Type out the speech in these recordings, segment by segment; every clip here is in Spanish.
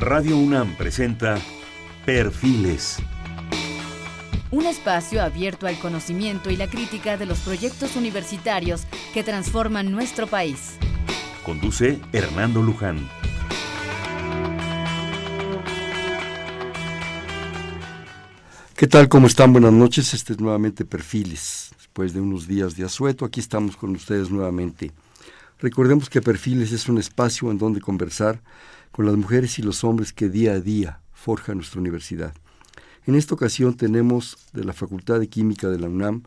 Radio UNAM presenta Perfiles. Un espacio abierto al conocimiento y la crítica de los proyectos universitarios que transforman nuestro país. Conduce Hernando Luján. ¿Qué tal? ¿Cómo están? Buenas noches. Este es nuevamente Perfiles. Después de unos días de asueto, aquí estamos con ustedes nuevamente. Recordemos que Perfiles es un espacio en donde conversar con las mujeres y los hombres que día a día forja nuestra universidad. En esta ocasión tenemos de la Facultad de Química de la UNAM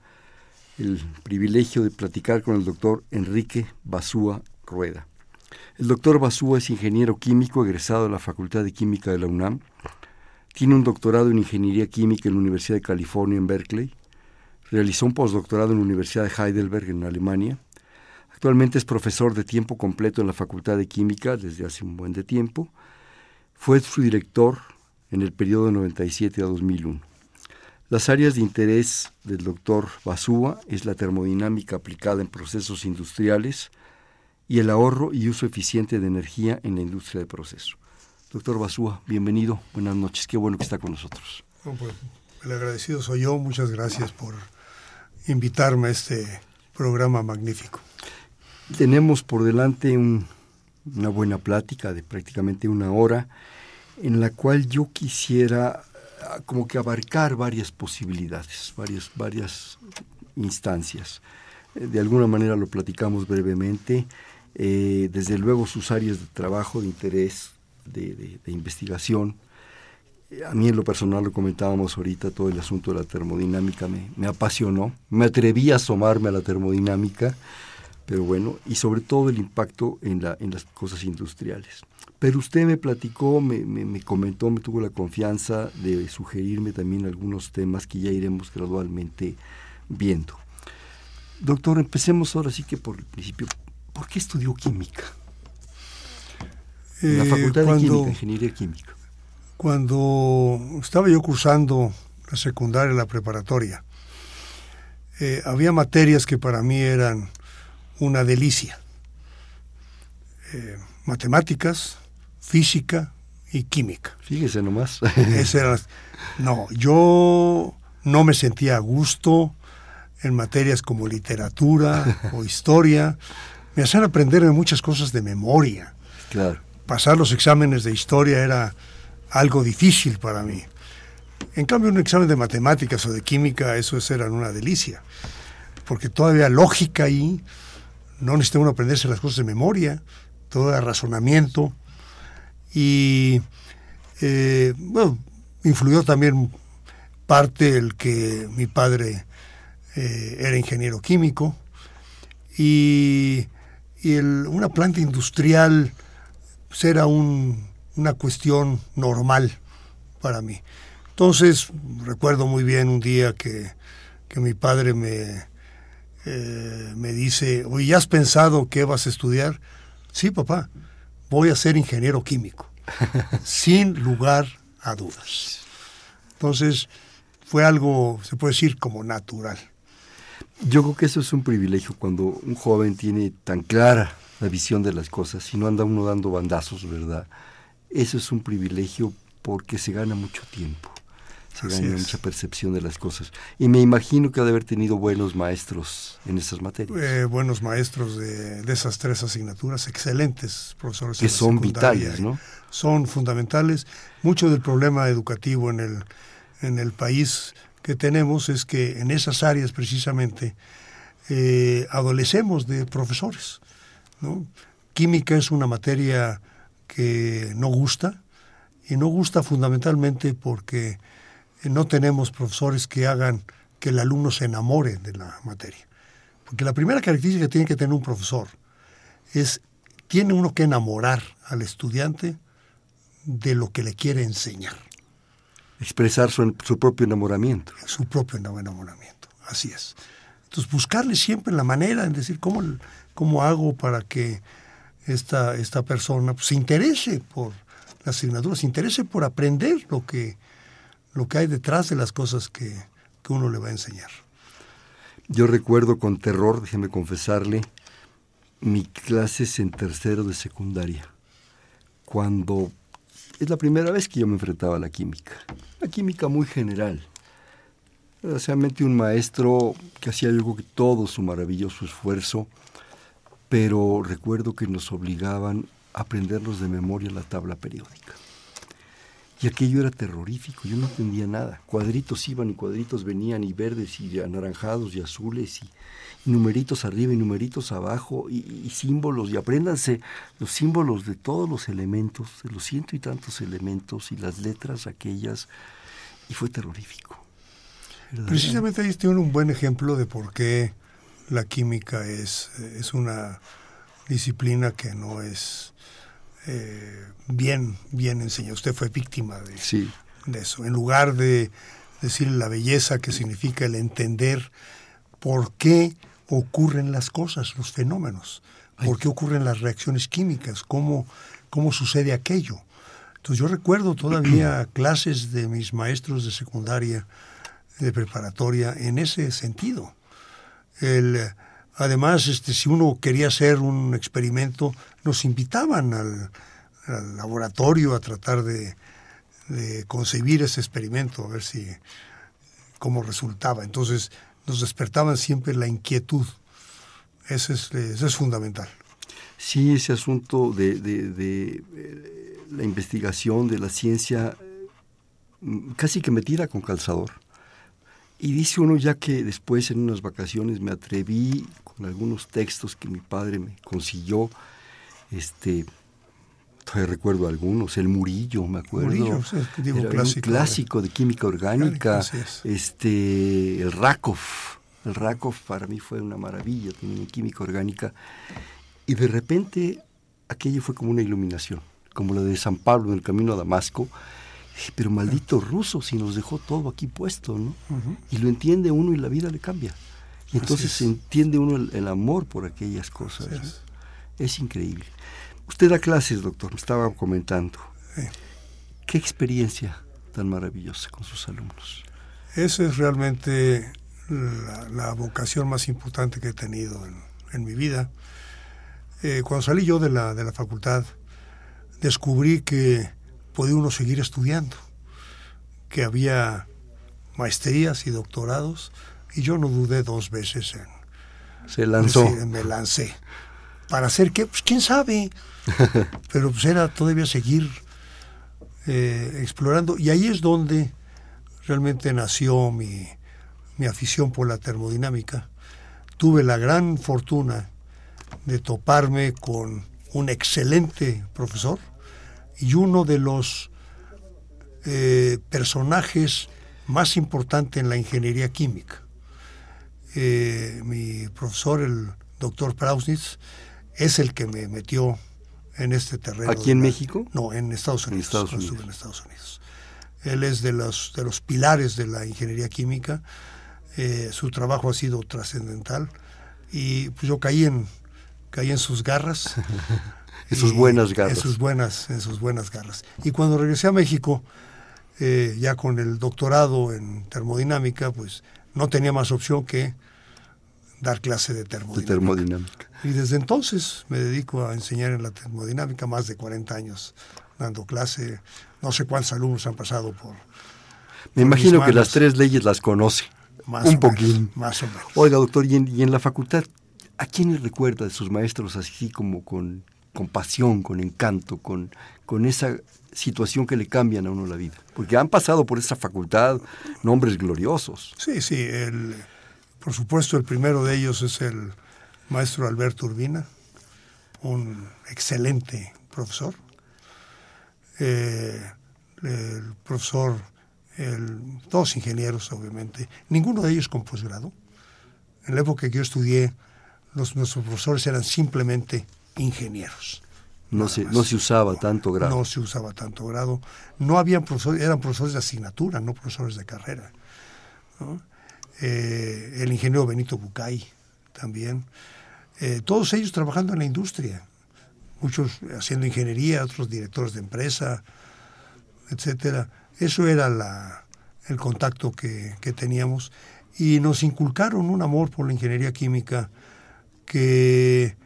el privilegio de platicar con el doctor Enrique Basúa Rueda. El doctor Basúa es ingeniero químico egresado de la Facultad de Química de la UNAM. Tiene un doctorado en Ingeniería Química en la Universidad de California en Berkeley. Realizó un postdoctorado en la Universidad de Heidelberg en Alemania Actualmente es profesor de tiempo completo en la Facultad de Química desde hace un buen de tiempo. Fue su director en el periodo 97 a 2001. Las áreas de interés del doctor Basúa es la termodinámica aplicada en procesos industriales y el ahorro y uso eficiente de energía en la industria de proceso. Doctor Basúa, bienvenido, buenas noches, qué bueno que está con nosotros. pues, el agradecido soy yo, muchas gracias por invitarme a este programa magnífico. Tenemos por delante una buena plática de prácticamente una hora en la cual yo quisiera ah, como que abarcar varias posibilidades, varias, varias instancias. Eh, de alguna manera lo platicamos brevemente. Eh, desde luego sus áreas de trabajo, de interés, de, investigación. A mí en lo personal lo comentábamos ahorita, todo el asunto de la termodinámica me, me apasionó. Me atreví a asomarme a la termodinámica pero bueno, y sobre todo el impacto en, la, en las cosas industriales. Pero usted me platicó, me, me, comentó, me tuvo la confianza de sugerirme también algunos temas que ya iremos gradualmente viendo. Doctor, empecemos ahora sí que por el principio. ¿Por qué estudió química? la eh, Facultad de Química, Ingeniería Química. Cuando estaba yo cursando la secundaria, la preparatoria, eh, había materias que para mí eran una delicia. Eh, matemáticas, física y química. Fíjese nomás. no, yo no me sentía a gusto en materias como literatura o historia. Me hacían aprender muchas cosas de memoria. Claro. Pasar los exámenes de historia era algo difícil para mí. En cambio, un examen de matemáticas o de química, eso era una delicia. Porque todavía lógica ahí, no necesita uno aprenderse las cosas de memoria, todo el razonamiento. Y eh, bueno, influyó también parte el que mi padre eh, era ingeniero químico y, una planta industrial pues, era una cuestión normal para mí. Entonces, recuerdo muy bien un día que mi padre me, eh, me dice, oye, ¿ya has pensado qué vas a estudiar? Sí, papá, voy a ser ingeniero químico, sin lugar a dudas. Entonces, fue algo, se puede decir, como natural. Yo creo que eso es un privilegio cuando un joven tiene tan clara la visión de las cosas y no anda uno dando bandazos, ¿verdad? Eso es un privilegio porque se gana mucho tiempo se gana mucha percepción de las cosas. Y me imagino que ha de haber tenido buenos maestros en esas materias. Eh, buenos maestros de, esas tres asignaturas, excelentes profesores. Que son vitales, ¿no? Son fundamentales. Mucho del problema educativo en el, en el país que tenemos es que en esas áreas precisamente eh, adolecemos de profesores. ¿no? Química es una materia que no gusta, y no gusta fundamentalmente porque no tenemos profesores que hagan que el alumno se enamore de la materia. Porque la primera característica que tiene que tener un profesor es, tiene uno que enamorar al estudiante de lo que le quiere enseñar. Expresar su, propio enamoramiento. Su propio enamoramiento, así es. Entonces, buscarle siempre la manera en decir cómo, cómo hago para que esta, esta persona pues, se interese por la asignatura, se interese por aprender lo que, lo que hay detrás de las cosas que, uno le va a enseñar. Yo recuerdo con terror, déjeme confesarle, mi clases en tercero de secundaria, cuando es la primera vez que yo me enfrentaba a la química. La química muy general. Desgraciadamente un maestro que hacía algo que todo su maravilloso esfuerzo, pero recuerdo que nos obligaban a aprendernos de memoria la tabla periódica. Y aquello era terrorífico, yo no entendía nada. Cuadritos iban y cuadritos venían, y verdes y anaranjados y azules, y, numeritos arriba y numeritos abajo, y, símbolos, y apréndanse los símbolos de todos los elementos, de los ciento y tantos elementos, y las letras aquellas, y fue terrorífico. Precisamente ahí tiene un buen ejemplo de por qué la química es, es una disciplina que no es eh, bien, bien enseñada. Usted fue víctima de, de eso. En lugar de decir la belleza que significa el entender por qué ocurren las cosas, los fenómenos, por qué ocurren las reacciones químicas, cómo, cómo sucede aquello. Entonces yo recuerdo todavía clases de mis maestros de secundaria de preparatoria en ese sentido. El, además, este, si uno quería hacer un experimento, nos invitaban al, laboratorio a tratar de, concebir ese experimento, a ver si cómo resultaba. Entonces, nos despertaban siempre la inquietud. Ese es, es fundamental. Sí, ese asunto de, de, eh, la investigación, de la ciencia, mm, casi que me tira con calzador. Y dice uno ya que después en unas vacaciones me atreví con algunos textos que mi padre me consiguió, este, todavía recuerdo algunos, el Murillo, me acuerdo, Murillo, clásico, un clásico de, química orgánica, este, el Rakov, el Rakov para mí fue una maravilla, tenía química orgánica, y de repente aquello fue como una iluminación, como la de San Pablo en el camino a Damasco, pero maldito ruso, si nos dejó todo aquí puesto, ¿no? Y lo entiende uno y la vida le cambia. Y entonces se entiende uno el, amor por aquellas cosas. Es. increíble. Usted da clases, doctor, me estaba comentando. ¿Qué experiencia tan maravillosa con sus alumnos? Esa es realmente la, vocación más importante que he tenido en, mi vida. Eh, cuando salí yo de la, de la facultad, descubrí que podía uno seguir estudiando, que había maestrías y doctorados, y yo no dudé dos veces en... Se lanzó. me lancé. ¿Para hacer qué? Pues quién sabe. Pero pues era todavía seguir eh, explorando. Y ahí es donde realmente nació mi, mi afición por la termodinámica. Tuve la gran fortuna de toparme con un excelente profesor, y uno de los eh, personajes más importantes en la ingeniería química. Eh, mi profesor, el doctor Prausnitz, es el que me metió en este terreno. ¿Aquí en México? No, en Estados Unidos. En Estados Unidos. en Estados Unidos. Él es de los, de los pilares de la ingeniería química. Eh, su trabajo ha sido trascendental y pues yo caí en, caí en sus garras. en sus buenas garras. En sus buenas, en sus buenas garras. Y cuando regresé a México, eh, ya con el doctorado en termodinámica, pues no tenía más opción que dar clase de termodinámica. De termodinámica. Y desde entonces me dedico a enseñar en la termodinámica, más de 40 años dando clase. No sé cuántos alumnos han pasado por... Me imagino que las tres leyes las conoce. Más un poquito. más o menos. Oiga, doctor, y en, y en la facultad, ¿a quiénes recuerda de sus maestros así como con con pasión, con encanto, con, con esa situación que le cambian a uno la vida. Porque han pasado por esa facultad nombres gloriosos. Sí, sí. El, por supuesto, el primero de ellos es el maestro Alberto Urbina, un excelente profesor. Eh, el profesor, el, ingenieros, obviamente, ninguno de ellos con posgrado. En la época que yo estudié, los, nuestros profesores eran simplemente ingenieros. No se, no se usaba tanto grado. No se usaba tanto grado. No habían profesores, eran profesores de asignatura, no profesores de carrera. Eh, el ingeniero Benito Bucay también. Eh, todos ellos trabajando en la industria. Muchos haciendo ingeniería, otros directores de empresa, etcétera. Eso era la, el contacto que, que teníamos. Y nos inculcaron un amor por la ingeniería química que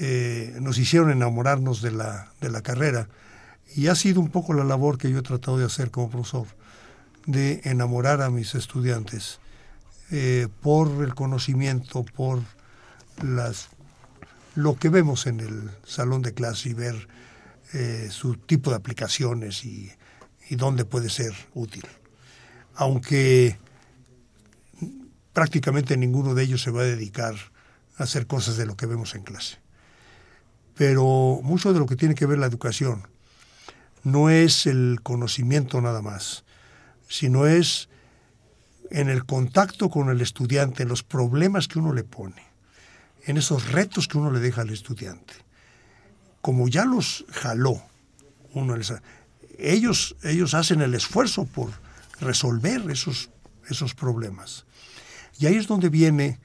eh, nos hicieron enamorarnos de la, de la carrera. Y ha sido un poco la labor que yo he tratado de hacer como profesor, de enamorar a mis estudiantes eh, por el conocimiento, por las lo que vemos en el salón de clase y ver eh, su tipo de aplicaciones y, y dónde puede ser útil. Aunque prácticamente ninguno de ellos se va a dedicar a hacer cosas de lo que vemos en clase. Pero mucho de lo que tiene que ver la educación no es el conocimiento nada más, sino es en el contacto con el estudiante, en los problemas que uno le pone, en esos retos que uno le deja al estudiante. Como ya los jaló, uno les, ellos, ellos hacen el esfuerzo por resolver esos, esos problemas. Y ahí es donde viene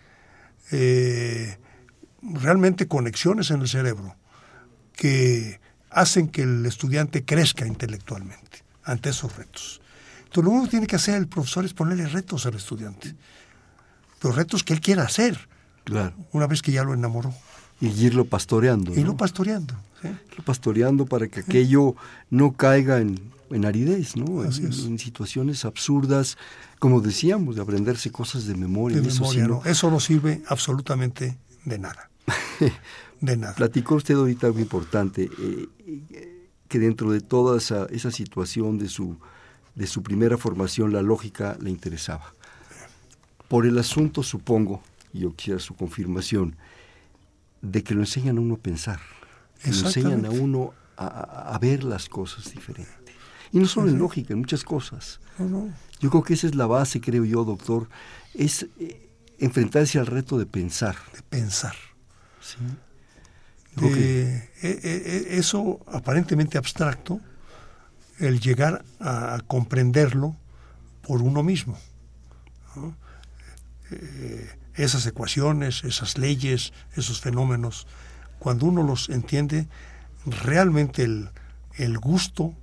eh, realmente conexiones en el cerebro que hacen que el estudiante crezca intelectualmente ante esos retos. Entonces lo único que tiene que hacer el profesor es ponerle retos al estudiante, los retos que él quiera hacer, claro. una vez que ya lo enamoró. Y irlo pastoreando. Y ¿no? pastoreando. ¿sí? Irlo pastoreando para que aquello no caiga en, en aridez, ¿no? En, en, situaciones absurdas, como decíamos, de aprenderse cosas de memoria. De eso, memoria, no. Eso no sirve absolutamente de nada. de nada. Platicó usted ahorita algo importante, eh, que dentro de toda esa, esa situación de su, de su primera formación, la lógica le interesaba. Por el asunto, supongo, y yo quisiera su confirmación, de que lo enseñan a uno a pensar, que lo enseñan a uno a, a, ver las cosas diferente. Y no solo en lógica, en muchas cosas. No, no. Yo creo que esa es la base, creo yo, doctor, es eh, enfrentarse al reto de pensar. De pensar. Sí. De, eh, eh, eso aparentemente abstracto, el llegar a, comprenderlo por uno mismo. Eh, esas ecuaciones, esas leyes, esos fenómenos, cuando uno los entiende, realmente el, el gusto,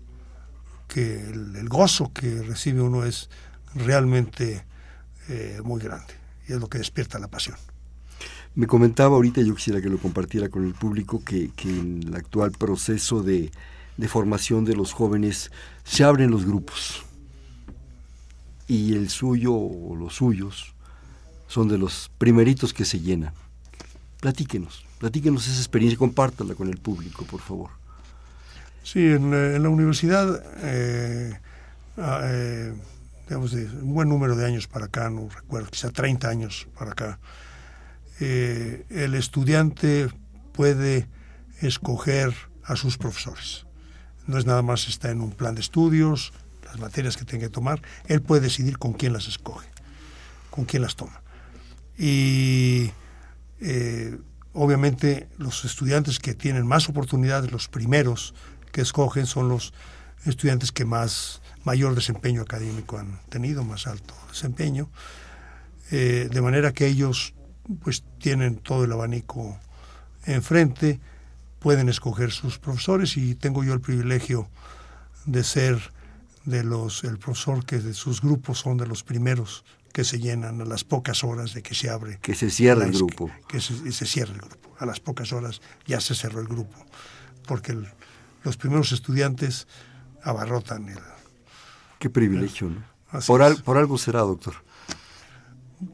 que el, gozo que recibe uno es realmente eh, muy grande y es lo que despierta la pasión. Me comentaba ahorita, yo quisiera que lo compartiera con el público, que, que en el actual proceso de, de, formación de los jóvenes se abren los grupos y el suyo o los suyos son de los primeritos que se llenan. Platíquenos, platíquenos esa experiencia, compártala con el público, por favor. Sí, en, la universidad, eh, eh, digamos, de un buen número de años para acá, no recuerdo, quizá 30 años para acá, eh, el estudiante puede escoger a sus profesores. No es nada más está en un plan de estudios, las materias que tenga que tomar, él puede decidir con quién las escoge, con quién las toma. Y eh, obviamente los estudiantes que tienen más oportunidades, los primeros que escogen son los estudiantes que más mayor desempeño académico han tenido, más alto desempeño, eh, de manera que ellos pues tienen todo el abanico enfrente, pueden escoger sus profesores y tengo yo el privilegio de ser de los el profesor que de sus grupos son de los primeros que se llenan a las pocas horas de que se abre. Que se cierra el grupo. Que, que se, se, cierra el grupo. A las pocas horas ya se cerró el grupo. Porque el, los primeros estudiantes abarrotan el... Qué privilegio, ¿no? Por, al, por, algo será, doctor.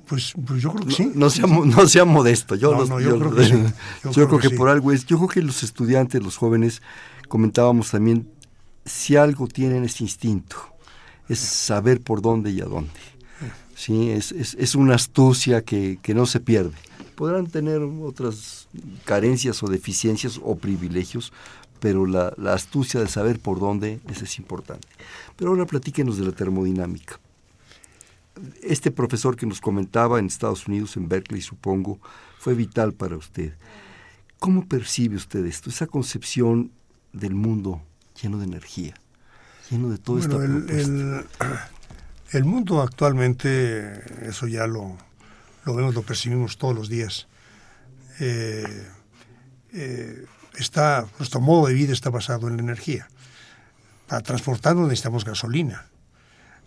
Pues, pues yo creo que sí. No, no, sea, no sea modesto. Yo, no, los, no, yo, yo, creo que sí. Yo, yo creo, creo que, que sí. por algo es. Yo creo que los estudiantes, los jóvenes, comentábamos también, si algo tienen es instinto, es saber por dónde y a dónde. ¿sí? Es, es, es una astucia que, que, no se pierde. Podrán tener otras carencias o deficiencias o privilegios, pero la, la astucia de saber por dónde ese es importante. Pero ahora platíquenos de la termodinámica. Este profesor que nos comentaba en Estados Unidos, en Berkeley, supongo, fue vital para usted. ¿Cómo percibe usted esto, esa concepción del mundo lleno de energía, lleno de toda bueno, esta el, el, el, mundo actualmente, eso ya lo, lo, vemos, lo percibimos todos los días. Eh, eh, está, nuestro modo de vida está basado en la energía. Para transportarnos necesitamos gasolina.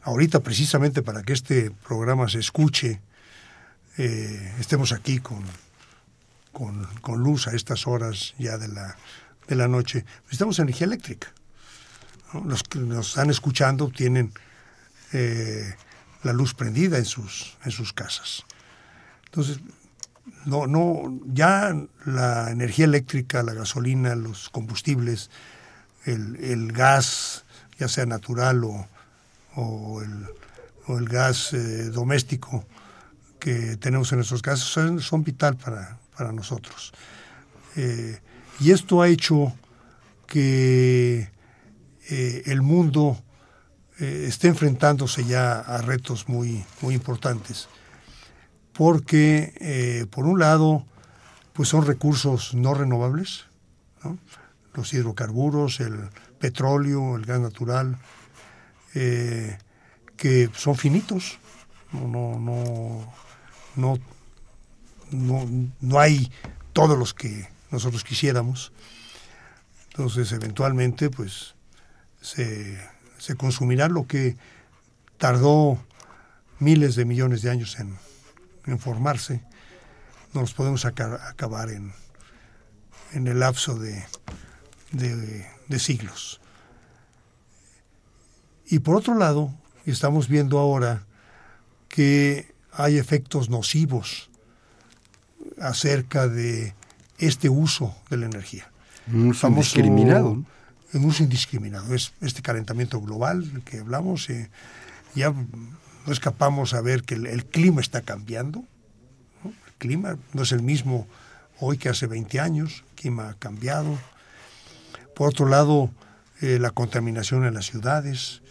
Ahorita, precisamente para que este programa se escuche, eh, estemos aquí con, con, luz a estas horas ya de la, de la noche, necesitamos energía eléctrica. Los que nos están escuchando tienen eh, la luz prendida en sus, en sus casas. Entonces, no, no, ya la energía eléctrica, la gasolina, los combustibles, el, gas, ya sea natural o, el, gas eh, doméstico que tenemos en nuestros casas, son, vital para, nosotros. Eh, y esto ha hecho que eh, el mundo esté enfrentándose ya a retos muy, muy importantes porque por un lado pues son recursos no renovables, los hidrocarburos, el petróleo, el gas natural, eh, que son finitos, no, no, no, no, no hay todos los que nosotros quisiéramos. Entonces, eventualmente, pues, se, se consumirá lo que tardó miles de millones de años en, en formarse, nos podemos acabar en, en el lapso de, de, siglos. Y por otro lado, estamos viendo ahora que hay efectos nocivos acerca de este uso de la energía. Un uso indiscriminado. Un uso indiscriminado. Es este calentamiento global que hablamos. Eh, ya no escapamos a ver que el, clima está cambiando. El clima no es el mismo hoy que hace 20 años, el clima ha cambiado. Por otro lado, eh, la contaminación en las ciudades.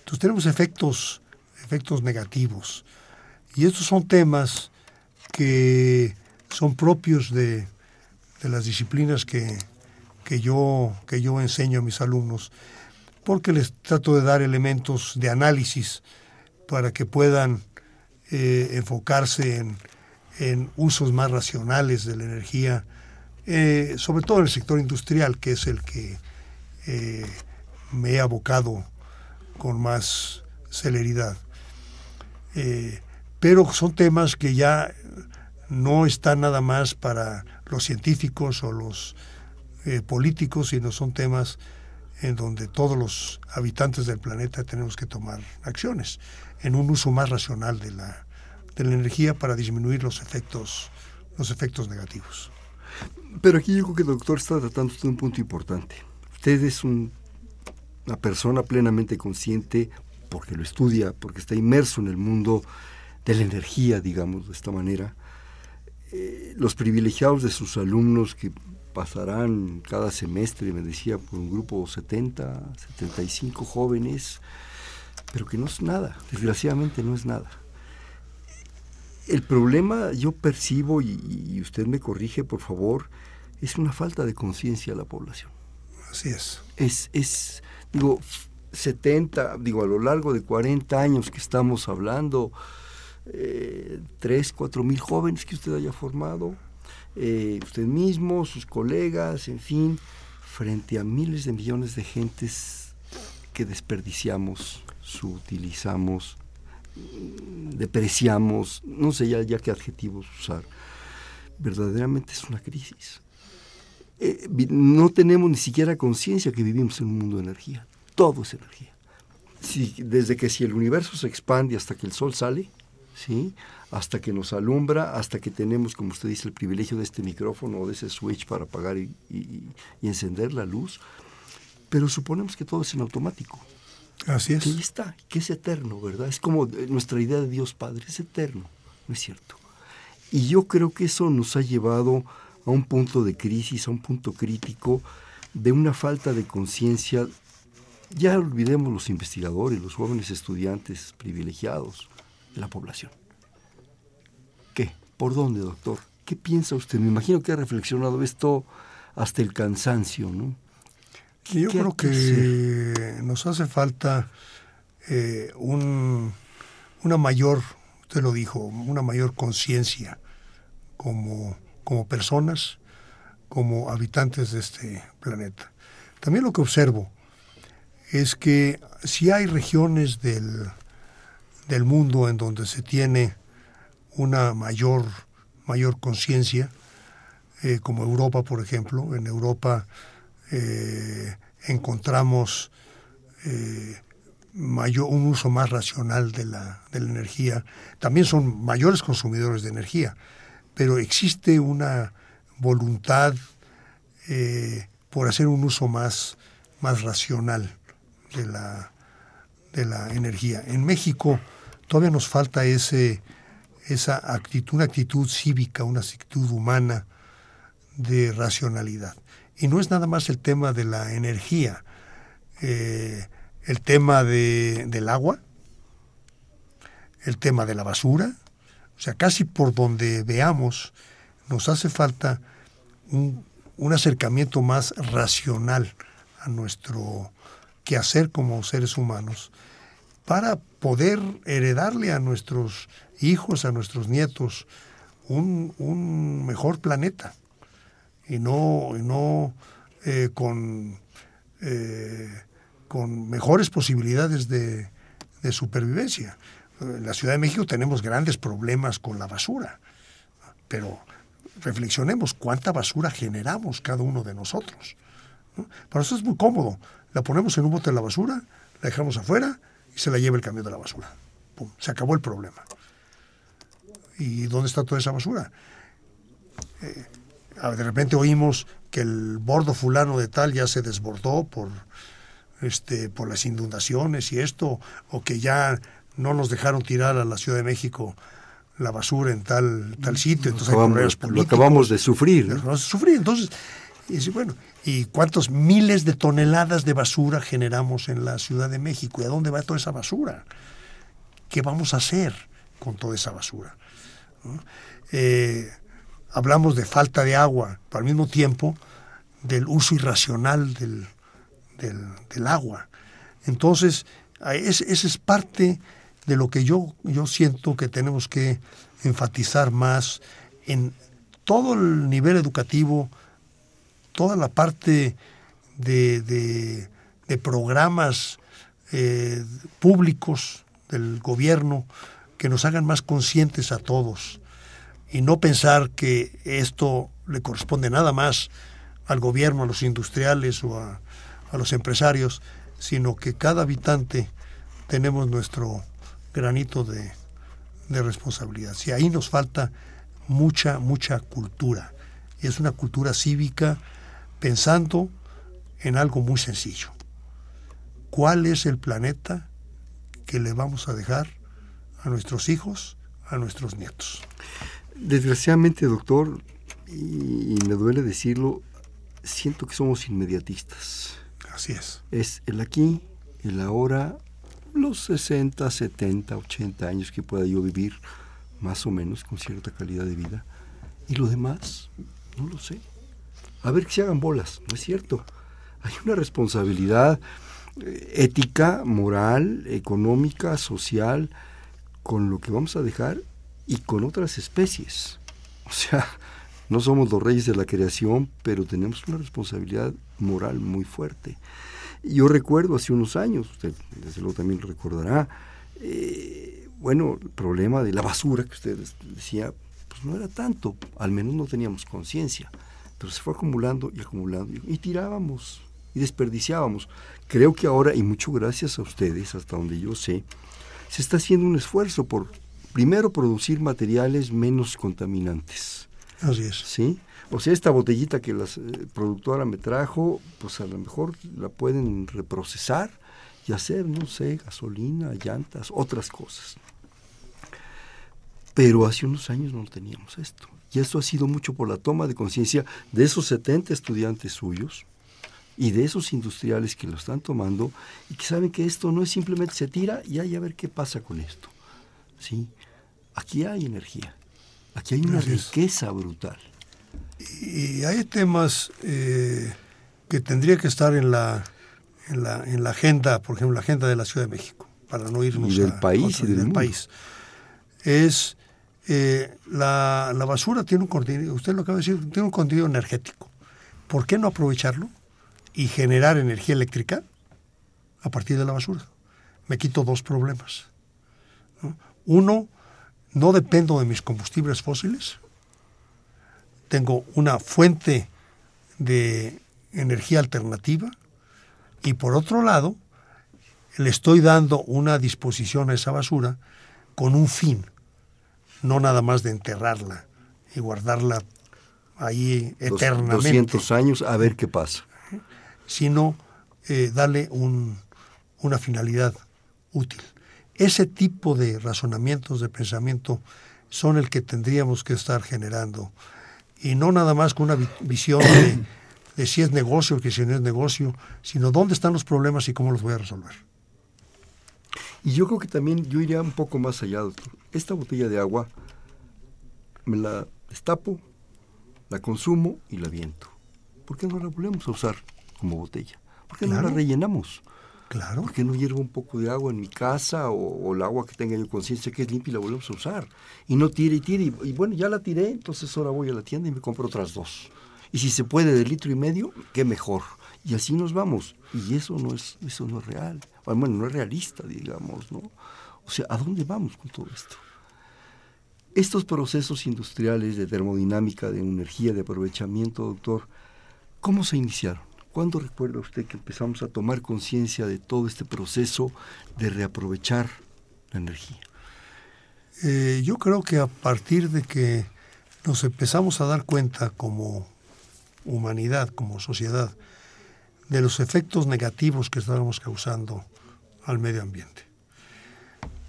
Entonces tenemos efectos, efectos negativos. Y estos son temas que son propios de, las disciplinas que, que, yo, que yo enseño a mis alumnos, porque les trato de dar elementos de análisis para que puedan eh, enfocarse en, usos más racionales de la energía, eh, sobre todo en el sector industrial, que es el que eh, me he abocado con más celeridad. pero son temas que ya no están nada más para los científicos o los políticos, sino son temas en donde todos los habitantes del planeta tenemos que tomar acciones en un uso más racional de la, de la energía para disminuir los efectos, los efectos negativos. Pero aquí yo creo que el doctor está tratando de un punto importante. Usted es una persona plenamente consciente porque lo estudia, porque está inmerso en el mundo de la energía, digamos, de esta manera. Eh, los privilegiados de sus alumnos que pasarán cada semestre, me decía, por un grupo 70, 75 jóvenes, pero que no es nada, desgraciadamente no es nada. El problema yo percibo, y, usted me corrige por favor, es una falta de conciencia de la población. Así es. Es, digo, 70, digo, a lo largo de 40 años que estamos hablando, eh, 3, 4 mil jóvenes que usted haya formado, eh, usted mismo, sus colegas, en fin, frente a miles de millones de gentes que desperdiciamos subutilizamos, depreciamos, no sé ya, ya qué adjetivos usar. Verdaderamente es una crisis. Eh, no tenemos ni siquiera conciencia que vivimos en un mundo de energía. Todo es energía. Si, desde que si el universo se expande hasta que el sol sale, ¿sí? hasta que nos alumbra, hasta que tenemos, como usted dice, el privilegio de este micrófono o de ese switch para apagar y, y encender la luz, pero suponemos que todo es en automático. Así es. Que ahí está, que es eterno, ¿verdad? Es como nuestra idea de Dios Padre, es eterno, ¿no es cierto? Y yo creo que eso nos ha llevado a un punto de crisis, a un punto crítico de una falta de conciencia. Ya olvidemos los investigadores, los jóvenes estudiantes privilegiados de la población. ¿Qué? ¿Por dónde, doctor? ¿Qué piensa usted? Me imagino que ha reflexionado esto hasta el cansancio, ¿no? Yo creo que nos hace falta eh, un, una mayor, usted lo dijo, una mayor conciencia como, como personas, como habitantes de este planeta. También lo que observo es que si hay regiones del, del mundo en donde se tiene una mayor, mayor conciencia, eh, como Europa, por ejemplo, en Europa eh, encontramos eh, mayor, un uso más racional de la, de la energía. También son mayores consumidores de energía, pero existe una voluntad eh, por hacer un uso más, más racional de la, de la energía. En México todavía nos falta ese, esa actitud, una actitud cívica, una actitud humana de racionalidad. Y no es nada más el tema de la energía, eh, el tema de, del agua, el tema de la basura, o sea, casi por donde veamos, nos hace falta un, un acercamiento más racional a nuestro quehacer como seres humanos para poder heredarle a nuestros hijos, a nuestros nietos, un, un mejor planeta y no, y no eh, con, eh, con mejores posibilidades de, de supervivencia. En la Ciudad de México tenemos grandes problemas con la basura, pero reflexionemos cuánta basura generamos cada uno de nosotros. Para eso es muy cómodo. La ponemos en un bote de la basura, la dejamos afuera y se la lleva el camión de la basura. Se acabó el problema. ¿Y dónde está toda esa basura? Eh, de repente oímos que el bordo fulano de tal ya se desbordó por, este, por las inundaciones y esto, o que ya no nos dejaron tirar a la Ciudad de México la basura en tal, tal sitio, entonces acabamos, Lo acabamos de sufrir. ¿no? Acabamos de sufrir, entonces, y bueno, ¿y cuántos miles de toneladas de basura generamos en la Ciudad de México? ¿Y a dónde va toda esa basura? ¿Qué vamos a hacer con toda esa basura? Eh, hablamos de falta de agua, pero al mismo tiempo del uso irracional del, del, del agua. Entonces, esa es parte de lo que yo, yo siento que tenemos que enfatizar más en todo el nivel educativo, toda la parte de, de, programas eh, públicos del gobierno que nos hagan más conscientes a todos y no pensar que esto le corresponde nada más al gobierno, a los industriales o a, a los empresarios, sino que cada habitante tenemos nuestro granito de, de responsabilidad. Si ahí nos falta mucha, mucha cultura. Y es una cultura cívica pensando en algo muy sencillo. ¿Cuál es el planeta que le vamos a dejar a nuestros hijos, a nuestros nietos? Desgraciadamente, doctor, y me duele decirlo, siento que somos inmediatistas. Así es. Es el aquí, el ahora, los 60, 70, 80 años que pueda yo vivir, más o menos, con cierta calidad de vida. Y lo demás, no lo sé. A ver que se hagan bolas, no es cierto. Hay una responsabilidad eh, ética, moral, económica, social, con lo que vamos a dejar y con otras especies. O sea, no somos los reyes de la creación, pero tenemos una responsabilidad moral muy fuerte. Yo recuerdo hace unos años, usted desde luego también lo recordará, eh, bueno, el problema de la basura que usted decía, pues no era tanto, al menos no teníamos conciencia, pero se fue acumulando y acumulando y, y tirábamos y desperdiciábamos. Creo que ahora, y mucho gracias a ustedes, hasta donde yo sé, se está haciendo un esfuerzo por, primero, producir materiales menos contaminantes. Así es. ¿Sí? O sea, esta botellita que la eh, productora me trajo, pues a lo mejor la pueden reprocesar y hacer, no sé, gasolina, llantas, otras cosas. Pero hace unos años no teníamos esto. Y eso ha sido mucho por la toma de conciencia de esos 70 estudiantes suyos y de esos industriales que lo están tomando y que saben que esto no es simplemente se tira y hay a ver qué pasa con esto. ¿Sí? Aquí hay energía. Aquí hay una riqueza brutal. Y hay temas eh, que tendría que estar en la, en la, en la agenda, por ejemplo, la agenda de la Ciudad de México, para no irnos y del a, país y del, del país. Es eh, la, la, basura tiene un contenido, usted lo acaba de decir, tiene un contenido energético. ¿Por qué no aprovecharlo y generar energía eléctrica a partir de la basura? Me quito dos problemas. ¿no? Uno, no dependo de mis combustibles fósiles, tengo una fuente de energía alternativa y por otro lado le estoy dando una disposición a esa basura con un fin, no nada más de enterrarla y guardarla ahí eternamente. 200 años a ver qué pasa. Sino eh, darle un, una finalidad útil. Ese tipo de razonamientos de pensamiento son el que tendríamos que estar generando y no nada más con una visión de, si es negocio o que si no es negocio, sino dónde están los problemas y cómo los voy a resolver. Y yo creo que también yo iría un poco más allá, doctor. Esta botella de agua me la destapo, la consumo y la viento. ¿Por qué no la volvemos a usar como botella? ¿Por qué no la rellenamos? Claro. ¿Por qué no hiervo un poco de agua en mi casa o, el agua que tenga yo conciencia que es limpia y la volvemos a usar? Y no tire y tire. Y, bueno, ya la tiré, entonces ahora voy a la tienda y me compro otras dos. Y si se puede de litro y medio, qué mejor. Y así nos vamos. Y eso no es, eso no es real. Bueno, no es realista, digamos, ¿no? O sea, ¿a dónde vamos con todo esto? Estos procesos industriales de termodinámica, de energía, de aprovechamiento, doctor, ¿cómo se iniciaron? ¿Cuándo recuerda usted que empezamos a tomar conciencia de todo este proceso de reaprovechar la energía? Eh, yo creo que a partir de que nos empezamos a dar cuenta como humanidad, como sociedad, de los efectos negativos que estábamos causando al medio ambiente.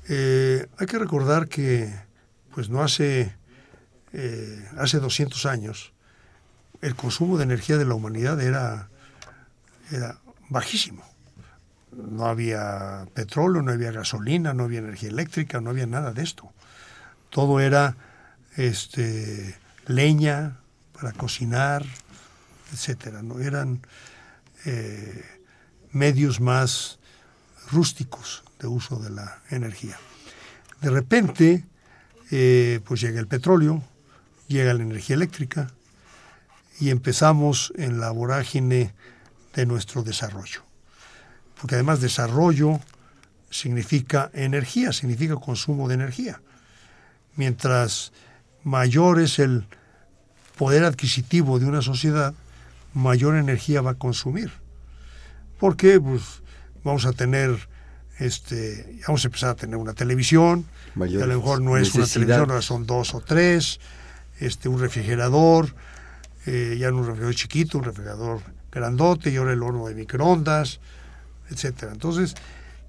Eh, hay que recordar que, pues no hace, eh, hace 200 años, el consumo de energía de la humanidad era era bajísimo. No había petróleo, no había gasolina, no había energía eléctrica, no había nada de esto. Todo era este, leña para cocinar, etcétera. No eran eh, medios más rústicos de uso de la energía. De repente, eh, pues llega el petróleo, llega la energía eléctrica y empezamos en la vorágine de nuestro desarrollo. Porque además desarrollo significa energía, significa consumo de energía. Mientras mayor es el poder adquisitivo de una sociedad, mayor energía va a consumir. Porque pues, vamos a tener, este, vamos a empezar a tener una televisión, a lo mejor no es una televisión, ahora son dos o tres, este, un refrigerador, eh, ya no un refrigerador chiquito, un refrigerador grandote y ahora el horno de microondas, etcétera. Entonces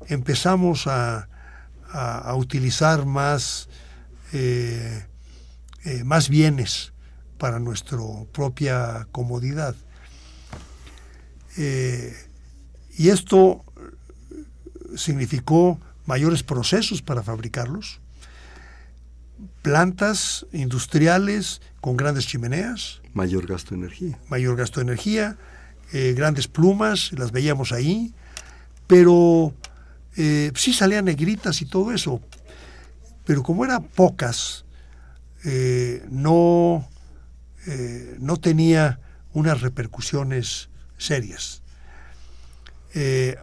empezamos a, utilizar más, eh, eh, más bienes para nuestra propia comodidad. Eh, y esto significó mayores procesos para fabricarlos, plantas industriales con grandes chimeneas. Mayor gasto de energía. Mayor gasto de energía, eh, grandes plumas, las veíamos ahí, pero eh, sí salían negritas y todo eso. Pero como eran pocas, eh, no, no tenía unas repercusiones serias.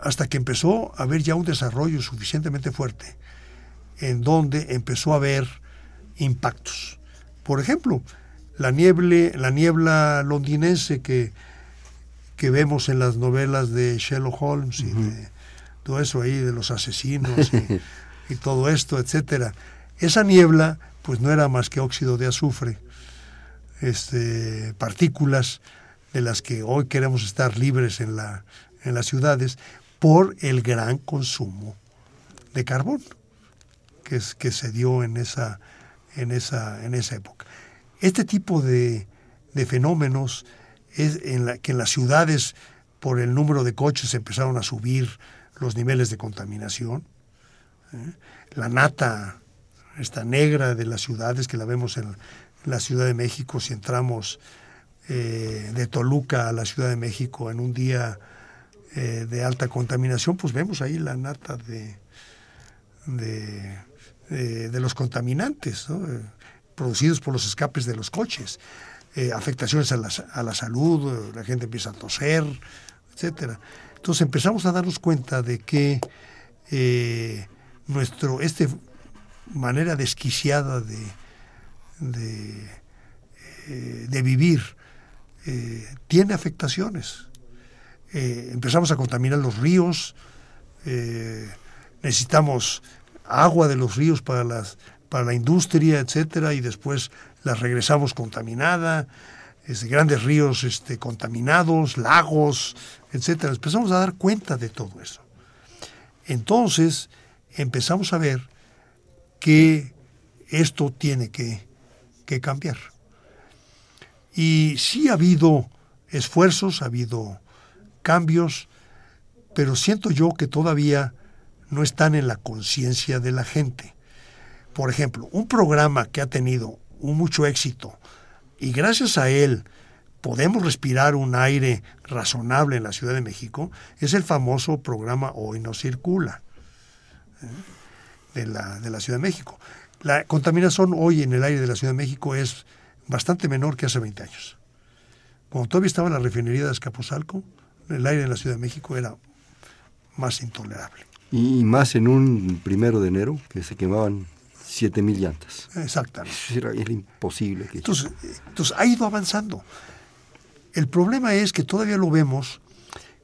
hasta que empezó a haber ya un desarrollo suficientemente fuerte, en donde empezó a haber impactos. Por ejemplo, la, nieble, la niebla londinense que que vemos en las novelas de Sherlock Holmes y de todo eso ahí de los asesinos y, todo esto, etcétera. Esa niebla, pues no era más que óxido de azufre, este, partículas de las que hoy queremos estar libres en, la, en las ciudades por el gran consumo de carbón que, es, que se dio en esa, en, esa, en esa época. Este tipo de, de fenómenos es en la, que en las ciudades, por el número de coches, empezaron a subir los niveles de contaminación. ¿eh? La nata, esta negra de las ciudades, que la vemos en la Ciudad de México, si entramos eh, de Toluca a la Ciudad de México en un día eh, de alta contaminación, pues vemos ahí la nata de, de, los contaminantes, producidos por los escapes de los coches. Eh, afectaciones a la, a la, salud, la gente empieza a toser, etcétera. Entonces empezamos a darnos cuenta de que eh, nuestro, este manera desquiciada de, de, eh, vivir tiene afectaciones. empezamos a contaminar los ríos, eh, necesitamos agua de los ríos para, las, para la industria, etcétera, y después la regresamos contaminada, grandes ríos este, contaminados, lagos, etcétera. Empezamos a dar cuenta de todo eso. Entonces empezamos a ver que esto tiene que, que cambiar. Y sí ha habido esfuerzos, ha habido cambios, pero siento yo que todavía no están en la conciencia de la gente. Por ejemplo, un programa que ha tenido un mucho éxito y gracias a él podemos respirar un aire razonable en la Ciudad de México, es el famoso programa Hoy no circula ¿eh? de, la, de la Ciudad de México. La contaminación hoy en el aire de la Ciudad de México es bastante menor que hace 20 años. Cuando todavía estaba la refinería de Escapuzalco, el aire en la Ciudad de México era más intolerable. Y más en un primero de enero, que se quemaban 7.000 llantas. Exactamente. Era, imposible. Que... Entonces, entonces, ha ido avanzando. El problema es que todavía lo vemos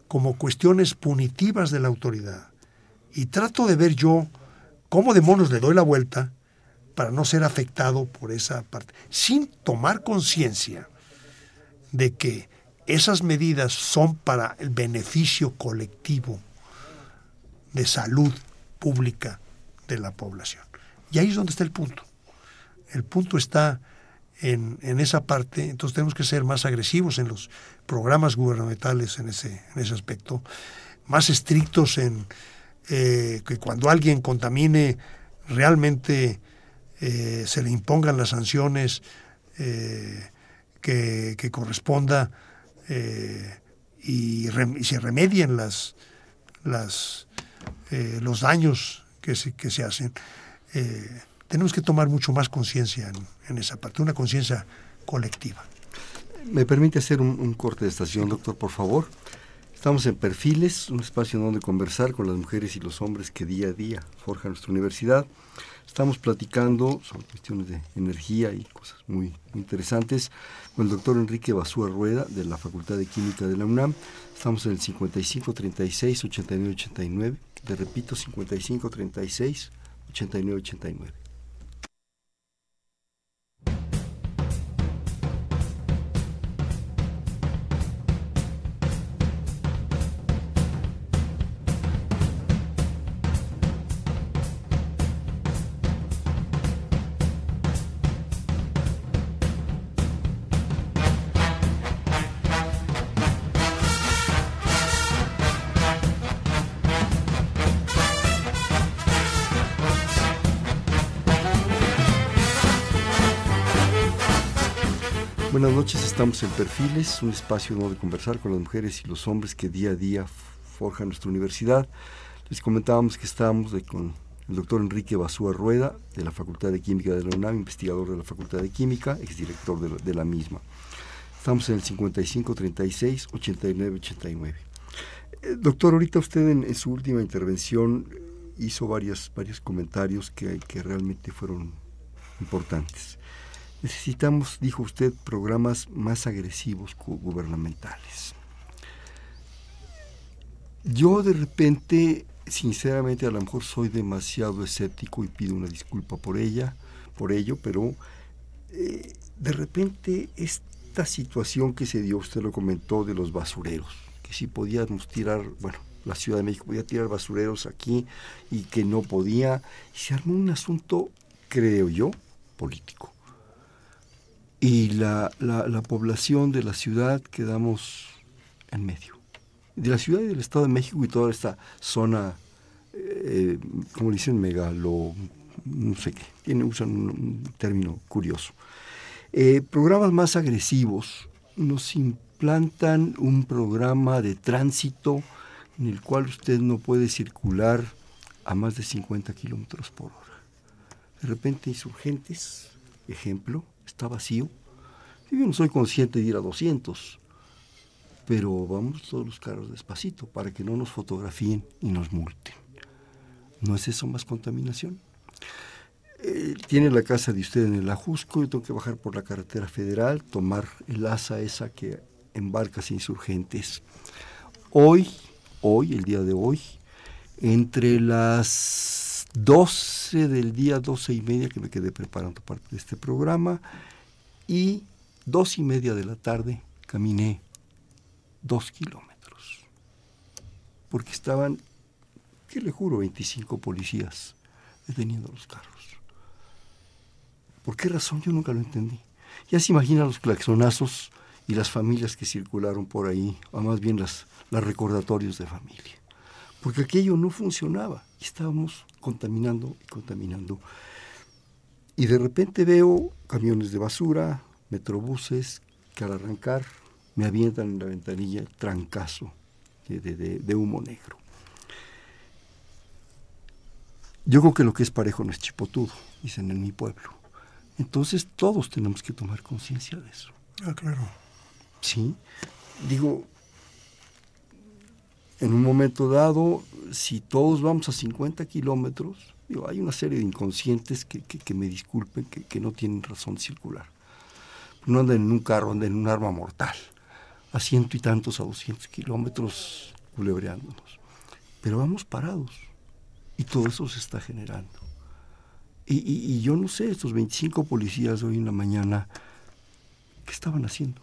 como cuestiones punitivas de la autoridad. Y trato de ver yo cómo de monos le doy la vuelta para no ser afectado por esa parte, sin tomar conciencia de que esas medidas son para el beneficio colectivo de salud pública de la población. Y ahí es donde está el punto. El punto está en, esa parte, entonces tenemos que ser más agresivos en los programas gubernamentales en ese, en ese aspecto, más estrictos en eh, que cuando alguien contamine realmente eh, se le impongan las sanciones eh, que, que, corresponda eh, y, se remedien las, las, los daños que se, que se hacen. Tenemos que tomar mucho más conciencia en, en, esa parte, una conciencia colectiva. ¿Me permite hacer un, un corte de estación, doctor, por favor? Estamos en Perfiles, un espacio donde conversar con las mujeres y los hombres que día a día forjan nuestra universidad. Estamos platicando sobre cuestiones de energía y cosas muy, interesantes con el doctor Enrique Basúa Rueda de la Facultad de Química de la UNAM. Estamos en el 5536 8989. Te repito, 5536 8989. Noches, estamos en Perfiles, un espacio donde conversar con las mujeres y los hombres que día a día forjan nuestra universidad. Les comentábamos que estábamos con el doctor Enrique Basúa Rueda, de la Facultad de Química de la UNAM, investigador de la Facultad de Química, exdirector de la, de la misma. Estamos en el 5536 8989. Eh, doctor, ahorita usted en, su última intervención hizo varios, varios comentarios que, que realmente fueron importantes. Necesitamos, dijo usted, programas más agresivos gubernamentales. Yo de repente, sinceramente, a lo mejor soy demasiado escéptico y pido una disculpa por ella, por ello, pero eh, de repente esta situación que se dio, usted lo comentó, de los basureros, que si podíamos tirar, bueno, la Ciudad de México podía tirar basureros aquí y que no podía, se armó un asunto, creo yo, político y la, la, población de la ciudad quedamos en medio. De la ciudad y del Estado de México y toda esta zona, eh, como dicen, megalo, no sé qué, tiene, usan un, término curioso. Eh, programas más agresivos nos implantan un programa de tránsito en el cual usted no puede circular a más de 50 kilómetros por hora. De repente, insurgentes, ejemplo, está vacío. Yo no soy consciente de ir a 200, pero vamos todos los carros despacito para que no nos fotografíen y nos multen. ¿No es eso más contaminación? Eh, tiene la casa de usted en el Ajusco, yo tengo que bajar por la carretera federal, tomar el asa esa que embarca insurgentes. Hoy, hoy, el día de hoy, Entre las 12 del día, 12 y media, que me quedé preparando parte de este programa, y dos y media de la tarde caminé dos kilómetros. Porque estaban, que le juro, 25 policías deteniendo los carros. ¿Por qué razón? Yo nunca lo entendí. Ya se imaginan los claxonazos y las familias que circularon por ahí, o más bien las, las recordatorios de familia. Porque aquello no funcionaba y estábamos contaminando y contaminando. Y de repente veo camiones de basura, metrobuses, que al arrancar me avientan en la ventanilla trancazo de, de humo negro. Yo creo que lo que es parejo no es chipotudo, dicen en mi pueblo. Entonces todos tenemos que tomar conciencia de eso. Ah, claro. Sí. Digo, en un momento dado, si todos vamos a 50 kilómetros, digo, hay una serie de inconscientes que, me disculpen, que, no tienen razón de circular. No andan en un carro, andan en un arma mortal, a ciento y tantos, a 200 kilómetros, culebreándonos. Pero vamos parados, y todo eso se está generando. Y, yo no sé, estos 25 policías hoy en la mañana, ¿qué estaban haciendo?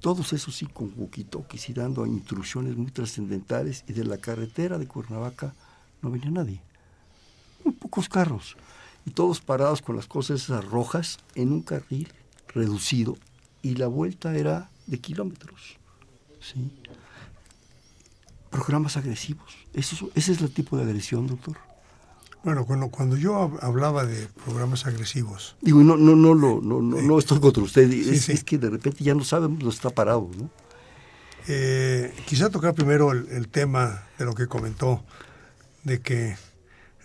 Todos esos sí con walkie y dando instrucciones muy trascendentales y de la carretera de Cuernavaca no venía nadie. Muy pocos carros. Y todos parados con las cosas esas rojas en un carril reducido y la vuelta era de kilómetros. ¿sí? Programas agresivos. Eso, ese es el tipo de agresión, doctor. Bueno, cuando, cuando yo hablaba de programas agresivos. Digo, no, no, no, no, no, no, estoy contra usted, es, que de repente ya no sabemos dónde está parado, ¿no? Eh, quizá tocar primero el, tema de lo que comentó, de que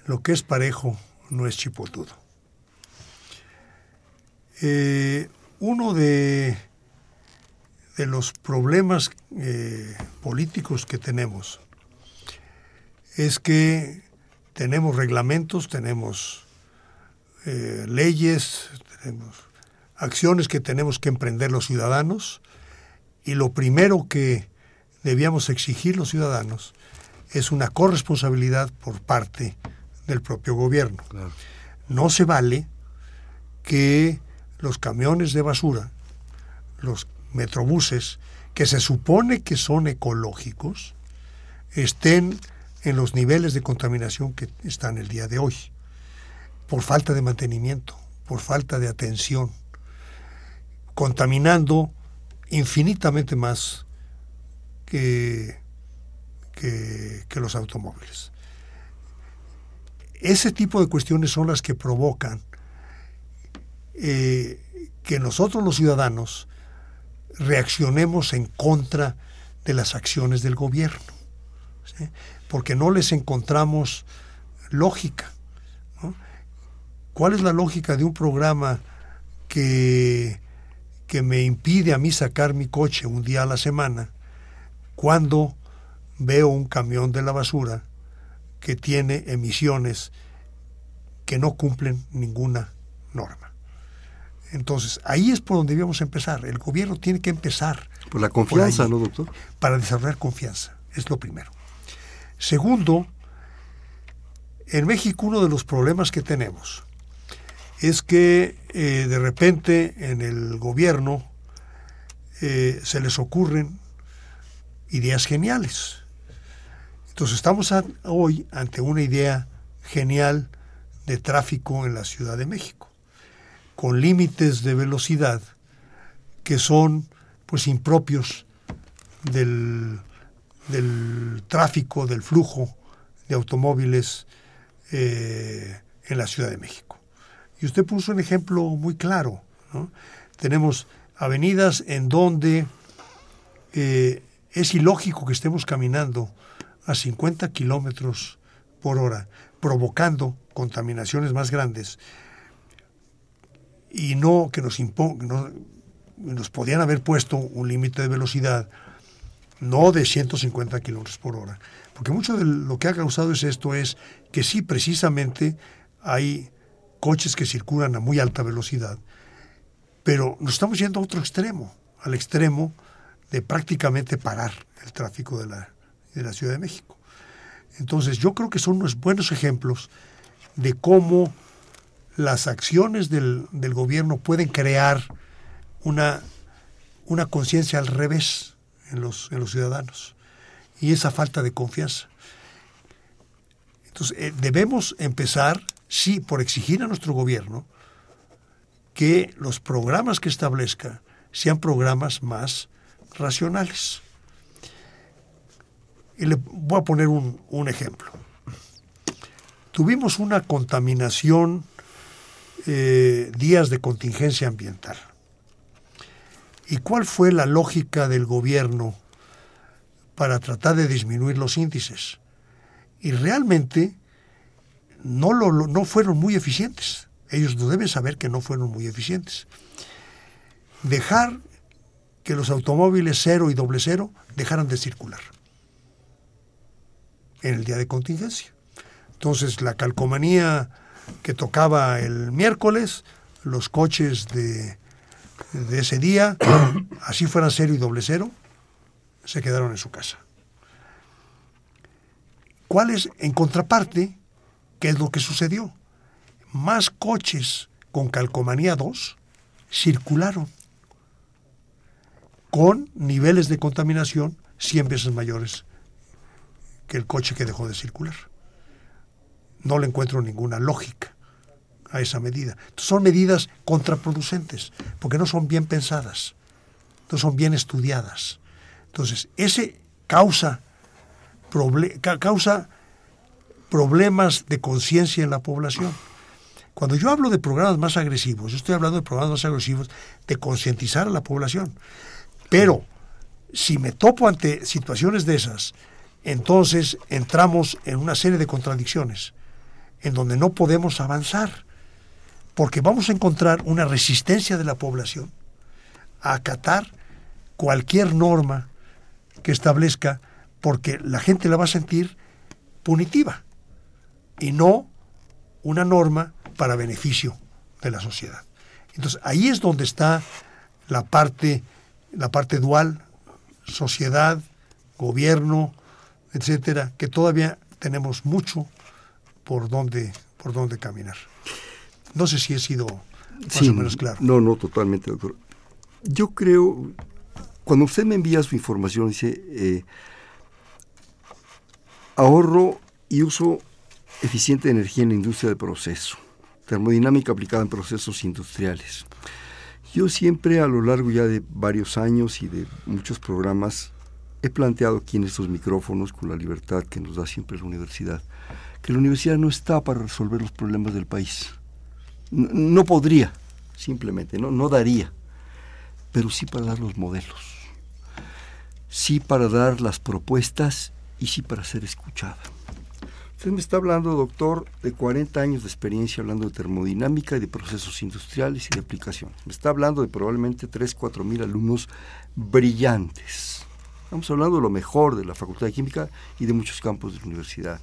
lo que es parejo no es chipotudo. Eh, uno de, de los problemas eh, políticos que tenemos es que tenemos reglamentos, tenemos eh, leyes, tenemos acciones que tenemos que emprender los ciudadanos y lo primero que debíamos exigir los ciudadanos es una corresponsabilidad por parte del propio gobierno. No se vale que los camiones de basura, los metrobuses, que se supone que son ecológicos, estén en los niveles de contaminación que están el día de hoy, por falta de mantenimiento, por falta de atención, contaminando infinitamente más que, que, los automóviles. Ese tipo de cuestiones son las que provocan eh, que nosotros los ciudadanos reaccionemos en contra de las acciones del gobierno porque no les encontramos lógica. ¿Cuál es la lógica de un programa que, que me impide a mí sacar mi coche un día a la semana cuando veo un camión de la basura que tiene emisiones que no cumplen ninguna norma? Entonces, ahí es por donde debíamos empezar. El gobierno tiene que empezar. Por la confianza, ¿no, doctor? Para desarrollar confianza, es lo primero. Segundo, en México uno de los problemas que tenemos es que eh, de repente en el gobierno eh, se les ocurren ideas geniales. Entonces estamos hoy ante una idea genial de tráfico en la Ciudad de México, con límites de velocidad que son pues impropios del del tráfico, del flujo de automóviles eh, en la Ciudad de México. Y usted puso un ejemplo muy claro. Tenemos avenidas en donde eh, es ilógico que estemos caminando a 50 kilómetros por hora, provocando contaminaciones más grandes y no que nos impongan, nos podían haber puesto un límite de velocidad no de 150 kilómetros por hora. Porque mucho de lo que ha causado es esto, es que sí, precisamente hay coches que circulan a muy alta velocidad, pero nos estamos yendo a otro extremo, al extremo de prácticamente parar el tráfico de la, de la Ciudad de México. Entonces yo creo que son unos buenos ejemplos de cómo las acciones del, del gobierno pueden crear una, una conciencia al revés en los, en los ciudadanos y esa falta de confianza. Entonces, eh, debemos empezar, sí, por exigir a nuestro gobierno que los programas que establezca sean programas más racionales. Y le voy a poner un, un ejemplo. Tuvimos una contaminación, eh, días de contingencia ambiental. ¿Y cuál fue la lógica del gobierno para tratar de disminuir los índices? Y realmente no, lo, no fueron muy eficientes. Ellos no deben saber que no fueron muy eficientes. Dejar que los automóviles cero y doble cero dejaran de circular en el día de contingencia. Entonces la calcomanía que tocaba el miércoles, los coches de, de ese día, así fueran cero y doble cero, se quedaron en su casa. ¿Cuál es, en contraparte, qué es lo que sucedió? Más coches con calcomanía 2 circularon con niveles de contaminación 100 veces mayores que el coche que dejó de circular. No le encuentro ninguna lógica a esa medida. Son medidas contraproducentes, porque no son bien pensadas, no son bien estudiadas. Entonces, ese causa, causa problemas de conciencia en la población. Cuando yo hablo de programas más agresivos, yo estoy hablando de programas más agresivos de concientizar a la población. Pero si me topo ante situaciones de esas, entonces entramos en una serie de contradicciones en donde no podemos avanzar, porque vamos a encontrar una resistencia de la población a acatar cualquier norma que establezca, porque la gente la va a sentir punitiva y no una norma para beneficio de la sociedad. Entonces ahí es donde está la parte, la parte dual, sociedad, gobierno, etcétera, que todavía tenemos mucho por dónde, por dónde caminar. No sé si he sido más o menos claro. No, no, totalmente, doctor. Yo creo, cuando usted me envía su información, dice eh, ahorro y uso eficiente de energía en la industria de proceso, termodinámica aplicada en procesos industriales. Yo siempre a lo largo ya de varios años y de muchos programas he planteado aquí en estos micrófonos, con la libertad que nos da siempre la universidad, que la universidad no está para resolver los problemas del país. No, podría, simplemente, no, no daría, pero sí para dar los modelos, sí para dar las propuestas y sí para ser escuchada. Usted me está hablando, doctor, de 40 años de experiencia hablando de termodinámica y de procesos industriales y de aplicaciones. Me está hablando de probablemente 3, 4 mil alumnos brillantes. Estamos hablando de lo mejor de la Facultad de Química y de muchos campos de la universidad.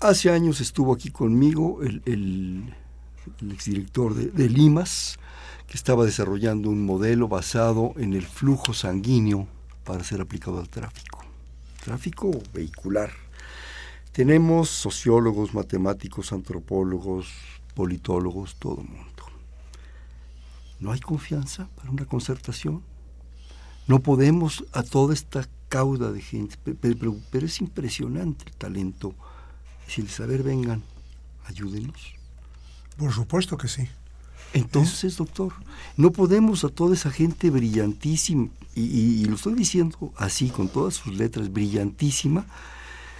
Hace años estuvo aquí conmigo el, exdirector de, Limas, que estaba desarrollando un modelo basado en el flujo sanguíneo para ser aplicado al tráfico. Tráfico vehicular. Tenemos sociólogos, matemáticos, antropólogos, politólogos, todo el mundo. ¿No hay confianza para una concertación? No podemos a toda esta cauda de gente, pero, pero es impresionante el talento decirles, a ver, vengan, ayúdenos. Por supuesto que sí. Entonces, doctor, no podemos a toda esa gente brillantísima, y, lo estoy diciendo así, con todas sus letras, brillantísima,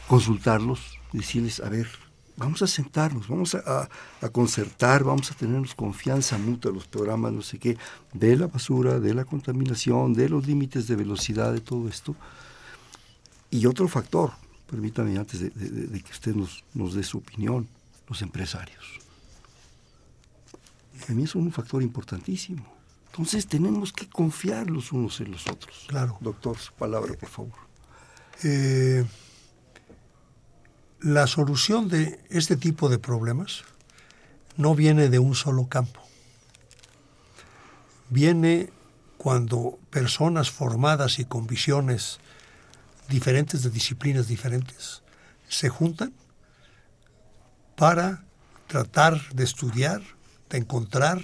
consultarlos, decirles, a ver, vamos a sentarnos, vamos a, concertar, vamos a tenernos confianza mutua, los programas, no sé qué, de la basura, de la contaminación, de los límites de velocidad, de todo esto. Y otro factor, permítame antes de, que usted nos, nos dé su opinión, los empresarios. A mí es un factor importantísimo. Entonces tenemos que confiar los unos en los otros. Claro. Doctor, su palabra, por favor. Eh, la solución de este tipo de problemas no viene de un solo campo. Viene cuando personas formadas y con visiones diferentes de disciplinas diferentes se juntan para tratar de estudiar, de encontrar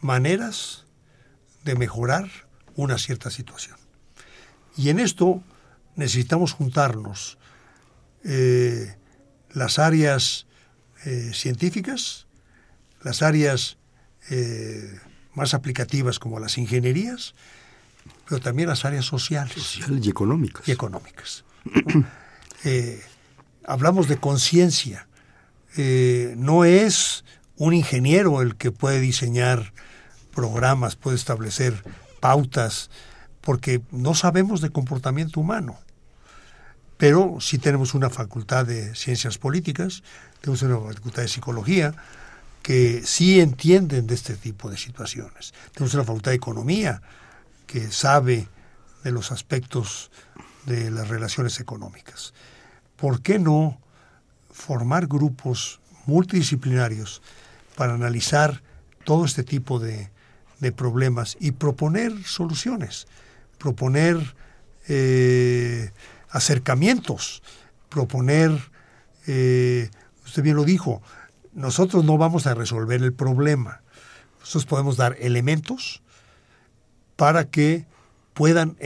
maneras de mejorar una cierta situación. Y en esto necesitamos juntarnos eh, las áreas eh, científicas, las áreas eh, más aplicativas como las ingenierías, pero también las áreas sociales. Sociales y económicas. Y económicas. hablamos de conciencia. no es un ingeniero el que puede diseñar programas, puede establecer pautas, porque no sabemos de comportamiento humano. Pero sí tenemos una facultad de ciencias políticas, tenemos una facultad de psicología, que sí entienden de este tipo de situaciones. Tenemos una facultad de economía, que sabe de los aspectos de las relaciones económicas. ¿Por qué no formar grupos multidisciplinarios para analizar todo este tipo de, de problemas y proponer soluciones, proponer eh, acercamientos, proponer, eh, usted bien lo dijo, nosotros no vamos a resolver el problema, nosotros podemos dar elementos para que puedan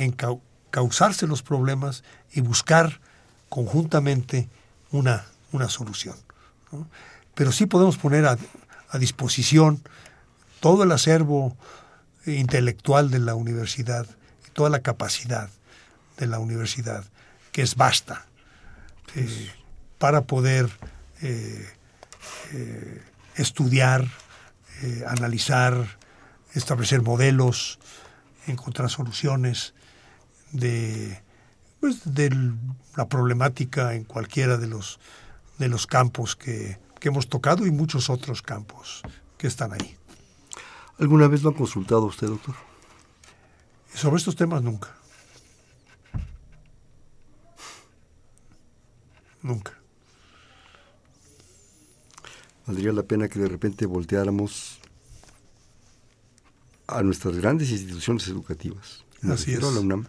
causarse los problemas y buscar conjuntamente una, una solución. Pero sí podemos poner a, a disposición todo el acervo intelectual de la universidad, toda la capacidad de la universidad, que es vasta, eh, para poder eh, eh, estudiar, analizar, establecer modelos, encontrar soluciones de, pues, de la problemática en cualquiera de los, de los campos que hemos tocado y muchos otros campos que están ahí. ¿Alguna vez lo ha consultado usted, doctor? Sobre estos temas nunca. Nunca. Valdría la pena que de repente volteáramos a nuestras grandes instituciones educativas. Me Así es. a la UNAM,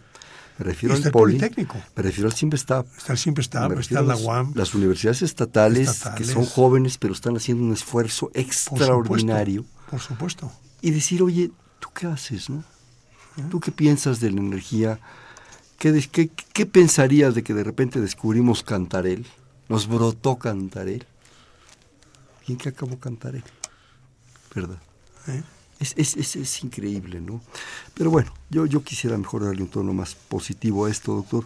me refiero Está al el Poli, Politécnico. me refiero al Simvestab, Está el siempre está, la las, UAM. las universidades estatales, Estatales. que son jóvenes pero están haciendo un esfuerzo por supuesto, extraordinario Por supuesto. y decir, oye, ¿tú qué haces? No? ¿Tú qué piensas de la energía? ¿Qué, des- qué, qué pensarías de que de repente descubrimos Cantarel? Nos brotó Cantarel. ¿Y en qué acabó Cantarel? ¿Verdad? ¿eh? Es, es, es, increíble, ¿no? Pero bueno, yo, yo quisiera mejor darle un tono más positivo a esto, doctor.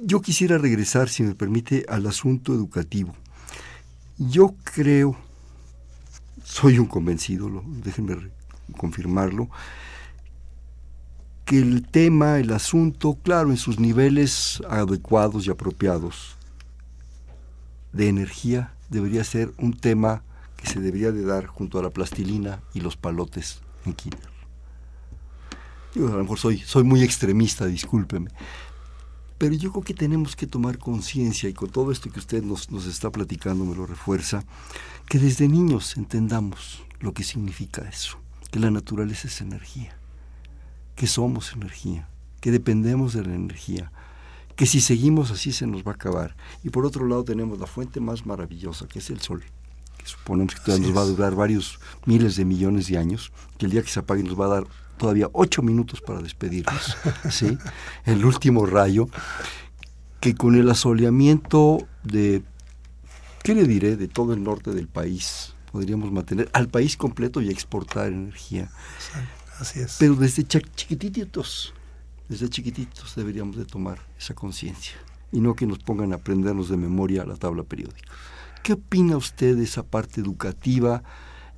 Yo quisiera regresar, si me permite, al asunto educativo. Yo creo, soy un convencido, lo- déjenme confirmarlo, que el tema, el asunto, claro, en sus niveles adecuados y apropiados de energía, debería ser un tema que se debería de dar junto a la plastilina y los palotes en kinder. Yo a lo mejor soy, soy muy extremista, discúlpeme, pero yo creo que tenemos que tomar conciencia, y con todo esto que usted nos, nos está platicando me lo refuerza, que desde niños entendamos lo que significa eso, que la naturaleza es energía, que somos energía, que dependemos de la energía, que si seguimos así se nos va a acabar. Y por otro lado tenemos la fuente más maravillosa, que es el sol, que suponemos que todavía Así nos va a durar varios miles de millones de años, que el día que se apague nos va a dar todavía ocho minutos para despedirnos, ¿sí? El último rayo, que con el asoleamiento de, ¿qué le diré?, de todo el norte del país, podríamos mantener al país completo y exportar energía. Así es. Pero desde chi- chiquititos, desde chiquititos deberíamos de tomar esa conciencia y no que nos pongan a aprendernos de memoria la tabla periódica. ¿Qué opina usted de esa parte educativa,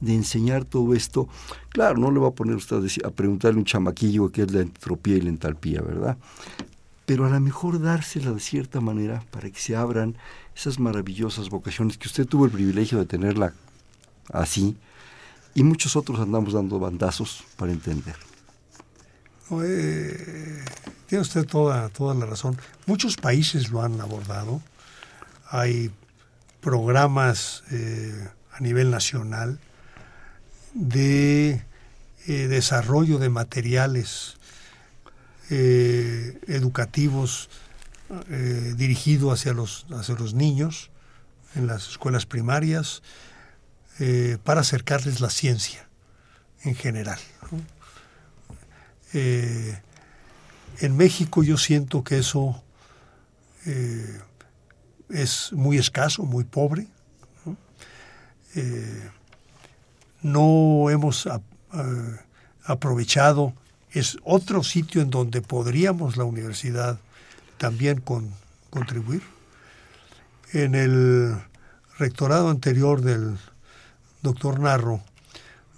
de enseñar todo esto? Claro, no le va a poner usted a, preguntarle a un chamaquillo qué es la entropía y la entalpía, ¿verdad? Pero a lo mejor dársela de cierta manera para que se abran esas maravillosas vocaciones que usted tuvo el privilegio de tenerla así y muchos otros andamos dando bandazos para entender. Eh, tiene usted toda, toda la razón. Muchos países lo han abordado. Hay programas eh, a nivel nacional de eh, desarrollo de materiales eh, educativos eh, dirigido hacia los, hacia los niños en las escuelas primarias para acercarles la ciencia en general. En México yo siento que eso es muy escaso, muy pobre. no hemos aprovechado, es otro sitio en donde podríamos la universidad también con, contribuir. En el rectorado anterior del doctor Narro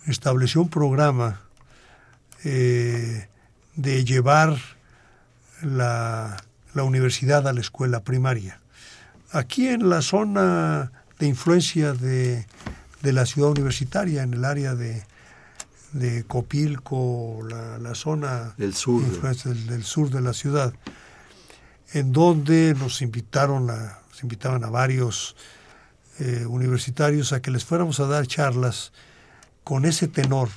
estableció un programa eh, de llevar la, la, universidad a la escuela primaria. Aquí en la zona de influencia de, de la ciudad universitaria, en el área de, de Copilco, la, la zona del sur. Del, del, sur de la ciudad, en donde nos invitaron a, nos invitaban a varios eh, universitarios a que les fuéramos a dar charlas con ese tenor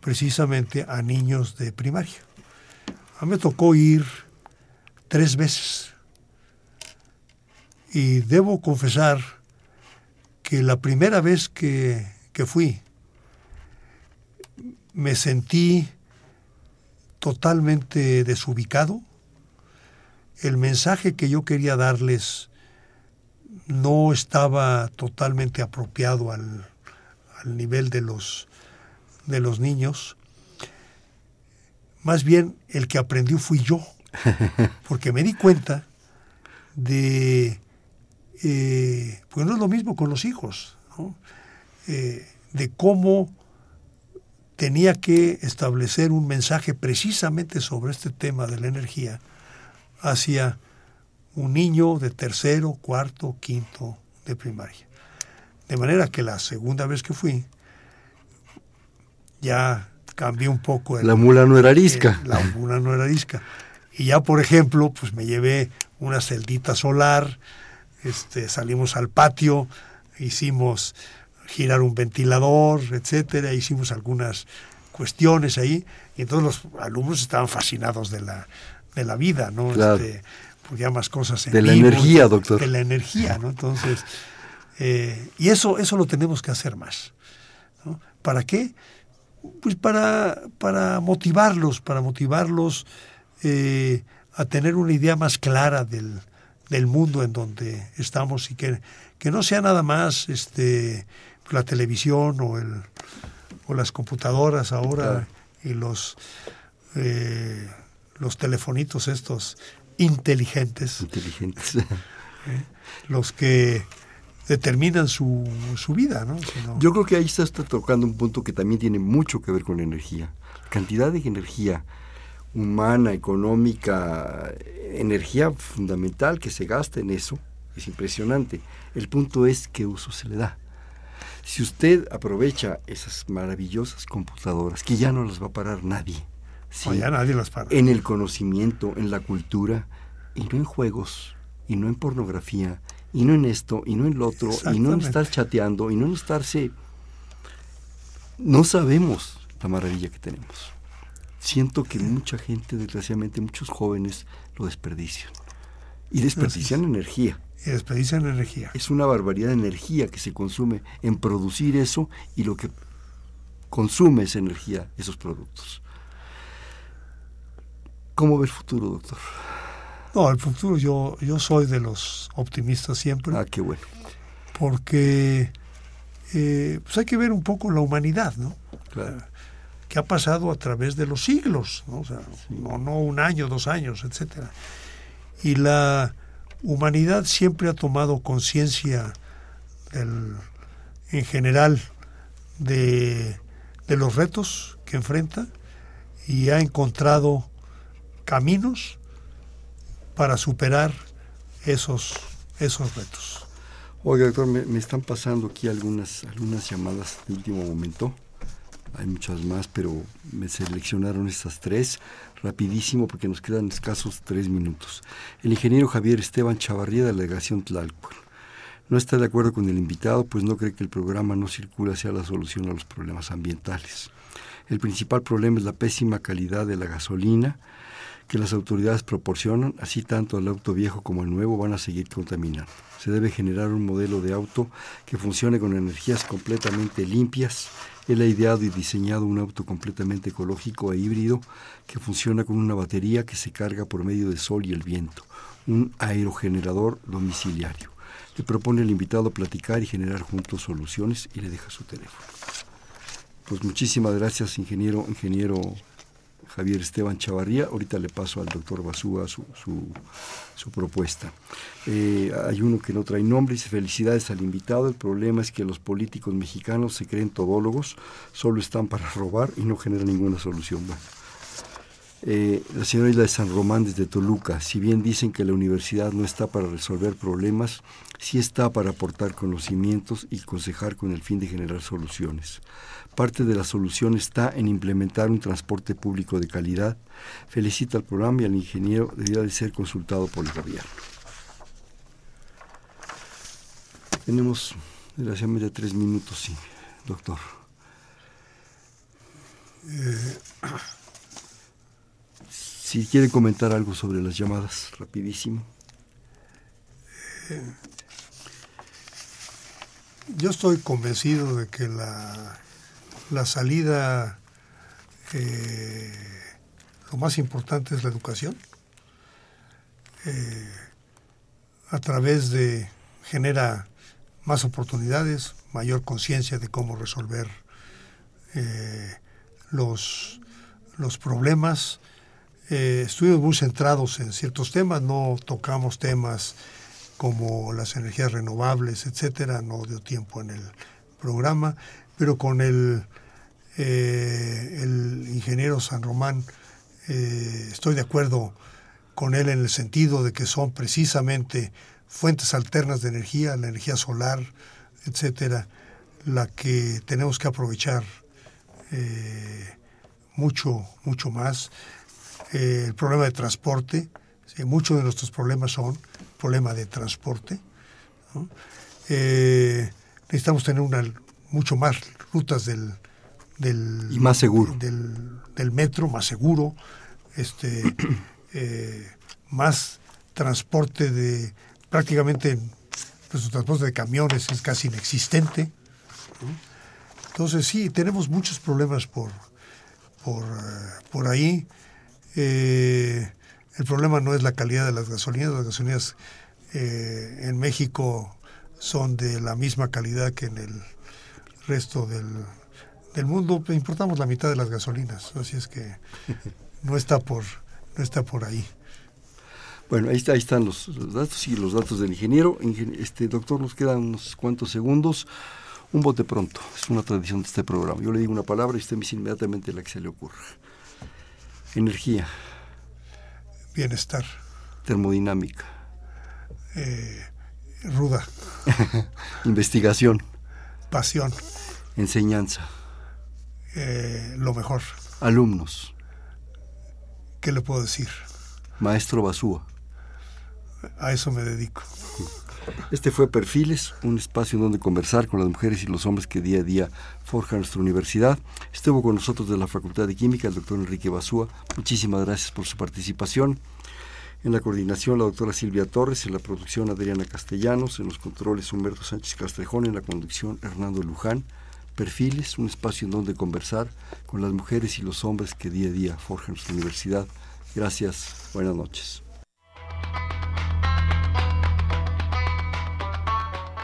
precisamente a niños de primaria. A mí me tocó ir tres veces y debo confesar que la primera vez que, que fui me sentí totalmente desubicado, el mensaje que yo quería darles no estaba totalmente apropiado al, nivel de los, de los niños. Más bien el que aprendió fui yo, porque me di cuenta de, eh, pues no es lo mismo con los hijos, eh, de cómo tenía que establecer un mensaje precisamente sobre este tema de la energía hacia un niño de tercero, cuarto, quinto de primaria. De manera que la segunda vez que fui, ya cambié un poco. la mula no era arisca. la mula no era arisca. Y ya, por ejemplo, pues me llevé una celdita solar, este, salimos al patio, hicimos girar un ventilador, etcétera, hicimos algunas cuestiones ahí, y todos los alumnos estaban fascinados de la, de la vida, ¿no? Este, porque más cosas en De la energía, doctor. De la energía, ¿no? Entonces, eh, y eso, eso lo tenemos que hacer más. ¿no? ¿Para qué? Pues para, para motivarlos, para motivarlos eh, a tener una idea más clara del, del, mundo en donde estamos y que, que no sea nada más este, la televisión o, el, o las computadoras ahora y los... Eh, los telefonitos estos inteligentes. Inteligentes. ¿eh? los que determinan su, su vida, ¿no? Yo creo que ahí está, está tocando un punto que también tiene mucho que ver con la energía. Cantidad de energía humana, económica, energía fundamental que se gasta en eso, es impresionante. El punto es qué uso se le da. Si usted aprovecha esas maravillosas computadoras, que ya no las va a parar nadie, nadie las para. En el conocimiento, en la cultura, y no en juegos, y no en pornografía, y no en esto, y no en lo otro, y no en estar chateando, y no en estarse... No sabemos la maravilla que tenemos. Siento que mucha gente, desgraciadamente, muchos jóvenes lo desperdician. Y desperdician energía. Y desperdician energía. Es una barbaridad de energía que se consume en producir eso y lo que consume esa energía, esos productos. ¿Cómo ve el futuro, doctor? No, el futuro yo, yo soy de los optimistas siempre. Ah, qué bueno. Porque eh, pues hay que ver un poco la humanidad, ¿no? Claro. Que ha pasado a través de los siglos, ¿no? No, un año, dos años, etcétera. Y la humanidad siempre ha tomado conciencia en general de, de los retos que enfrenta y ha encontrado caminos para superar esos, esos retos. Oiga, doctor, me, están pasando aquí algunas, algunas llamadas de último momento. Hay muchas más, pero me seleccionaron estas tres rapidísimo porque nos quedan escasos tres minutos. El ingeniero Javier Esteban Chavarría de la delegación Tlalpan. No está de acuerdo con el invitado, pues no cree que el programa no circula hacia la solución a los problemas ambientales. El principal problema es la pésima calidad de la gasolina, que las autoridades proporcionan, así tanto el auto viejo como el nuevo van a seguir contaminando. Se debe generar un modelo de auto que funcione con energías completamente limpias. Él ha ideado y diseñado un auto completamente ecológico e híbrido que funciona con una batería que se carga por medio del sol y el viento, un aerogenerador domiciliario. Le propone al invitado platicar y generar juntos soluciones y le deja su teléfono. Pues muchísimas gracias, ingeniero, ingeniero Javier Esteban Chavarría. Ahorita le paso al doctor Basúa su, su, propuesta. Eh, hay uno que no trae nombre, dice felicidades al invitado. El problema es que los políticos mexicanos se creen todólogos, solo están para robar y no generan ninguna solución. Bueno. Eh, la señora Isla de San Román desde Toluca, si bien dicen que la universidad no está para resolver problemas, sí está para aportar conocimientos y aconsejar con el fin de generar soluciones. Parte de la solución está en implementar un transporte público de calidad. Felicita al programa y al ingeniero debería de ser consultado por el gobierno. Tenemos desgraciadamente tres minutos, sí, doctor. Eh, si quiere comentar algo sobre las llamadas, rapidísimo. yo estoy convencido de que la, la salida, eh, lo más importante es la educación. Eh, a través de genera más oportunidades, mayor conciencia de cómo resolver eh, los, los problemas eh, estuvimos muy centrados en ciertos temas, no tocamos temas como las energías renovables, etcétera, no dio tiempo en el programa, pero con el, eh, el ingeniero San Román eh, estoy de acuerdo con él en el sentido de que son precisamente fuentes alternas de energía, la energía solar, etcétera, la que tenemos que aprovechar mucho, mucho más. Eh, el problema de transporte. Muchos de nuestros problemas son problema de transporte. Eh, necesitamos tener una, mucho más rutas del, del y más seguro del, metro más seguro este eh, más transporte de prácticamente nuestro transporte de camiones es casi inexistente entonces sí tenemos muchos problemas por por, por ahí eh, el problema no es la calidad de las gasolinas, las gasolinas eh, en México son de la misma calidad que en el resto del, del mundo. Importamos la mitad de las gasolinas, así es que no está por, no está por ahí. Bueno, ahí, está, ahí están los, datos y los datos del ingeniero. Este doctor, nos quedan unos cuantos segundos. Un bote pronto, es una tradición de este programa. Yo le digo una palabra y usted me dice inmediatamente la que se le ocurra. Energía. Bienestar. Termodinámica. Eh, ruda. Investigación. Pasión. Enseñanza. Eh, lo mejor. Alumnos. ¿Qué le puedo decir? Maestro Basúa. A eso me dedico. Este fue Perfiles, un espacio en donde conversar con las mujeres y los hombres que día a día forjan nuestra universidad. Estuvo con nosotros de la Facultad de Química el doctor Enrique Basúa. Muchísimas gracias por su participación. En la coordinación la doctora Silvia Torres, en la producción Adriana Castellanos, en los controles Humberto Sánchez Castrejón, en la conducción Hernando Luján. Perfiles, un espacio en donde conversar con las mujeres y los hombres que día a día forjan nuestra universidad. Gracias, buenas noches.